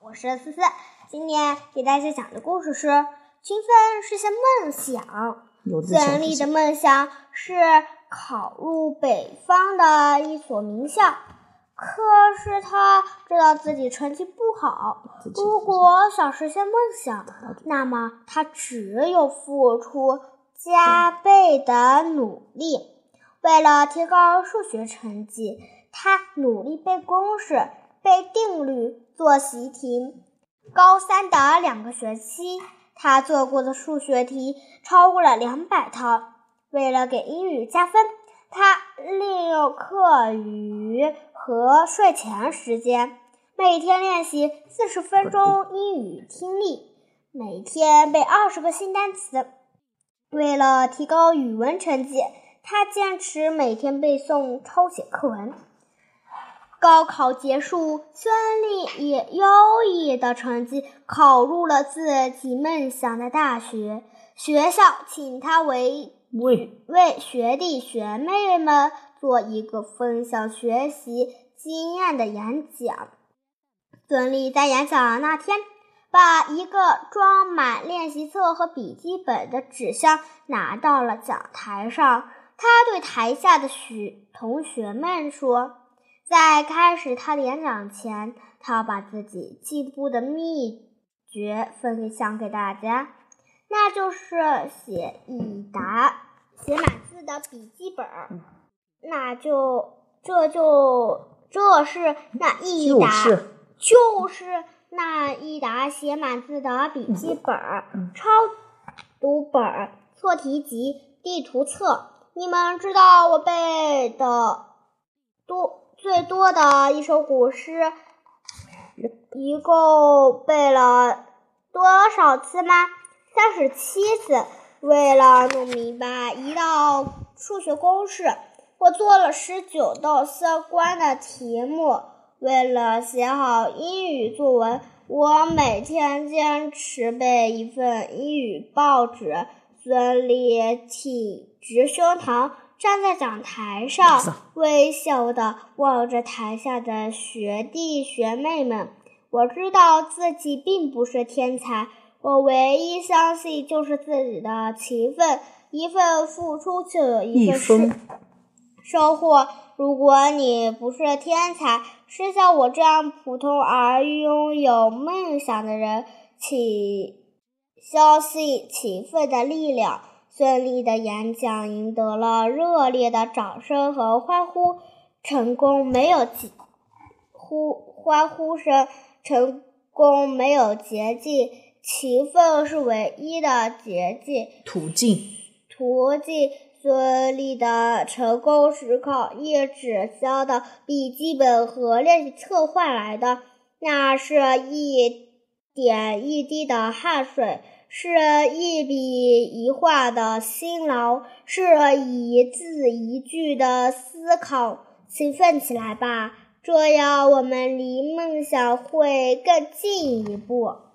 我是思思，今天给大家讲的故事是《勤奋实现梦想》。孙俪的梦想是考入北方的一所名校，可是他知道自己成绩不好。如果想实现梦想，那么他只有付出加倍的努力。为了提高数学成绩，他努力背公式、背定律、做习题。高三的两个学期，他做过的数学题超过了两百套。为了给英语加分，他利用课余和睡前时间，每天练习四十分钟英语听力，每天背二十个新单词。为了提高语文成绩，他坚持每天背诵、抄写课文。高考结束，孙俪以优异的成绩考入了自己梦想的大学。学校请他为为为学弟学妹们做一个分享学习经验的演讲。孙俪在演讲那天，把一个装满练习册和笔记本的纸箱拿到了讲台上。他对台下的学同学们说：“在开始他的演讲前，他要把自己进步的秘诀分享给大家，那就是写一沓写满字的笔记本。那就这就这是那一沓，就是那一沓写满字的笔记本、抄读本、错题集、地图册。”你们知道我背的多最多的一首古诗，一共背了多少次吗？三十七次。为了弄明白一道数学公式，我做了十九道相关的题目。为了写好英语作文，我每天坚持背一份英语报纸。孙俪挺直胸膛，站在讲台上，微笑的望着台下的学弟学妹们。我知道自己并不是天才，我唯一相信就是自己的勤奋。一份付出就有一份收获。如果你不是天才，是像我这样普通而拥有梦想的人，请。相信勤奋的力量。孙俪的演讲赢得了热烈的掌声和欢呼。成功没有呼欢呼声，成功没有捷径，勤奋是唯一的捷径途径。途径。孙俪的成功是靠一纸箱的笔记本和练习册换来的，那是一。点一滴的汗水，是一笔一画的辛劳，是一字一句的思考。勤奋起来吧，这样我们离梦想会更近一步。